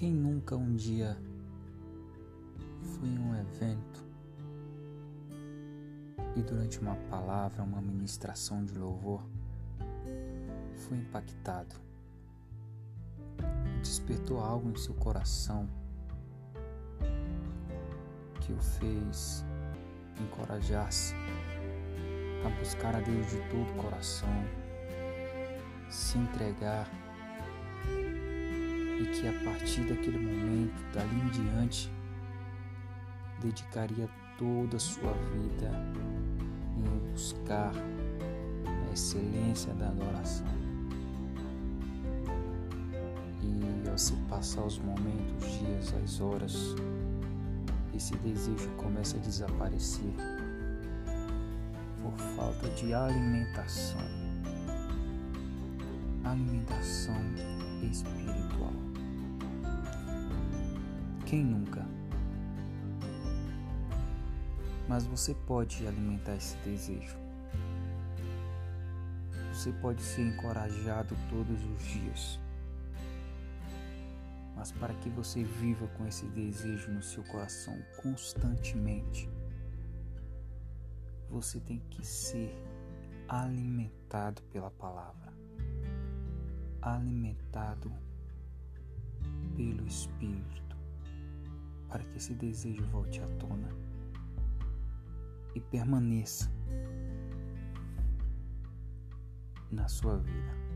Quem nunca um dia foi em um evento e durante uma palavra, uma ministração de louvor, foi impactado? Despertou algo em seu coração que o fez encorajar-se a buscar a Deus de todo o coração, se entregar e que a partir daquele momento, dali em diante, dedicaria toda a sua vida em buscar a excelência da adoração. E ao se passar os momentos, os dias, as horas, esse desejo começa a desaparecer por falta de alimentação. Alimentação espiritual. Quem nunca? Mas você pode alimentar esse desejo. Você pode ser encorajado todos os dias. Mas para que você viva com esse desejo no seu coração constantemente, você tem que ser alimentado pela palavra, alimentado pelo Espírito para que esse desejo volte à tona e permaneça na sua vida.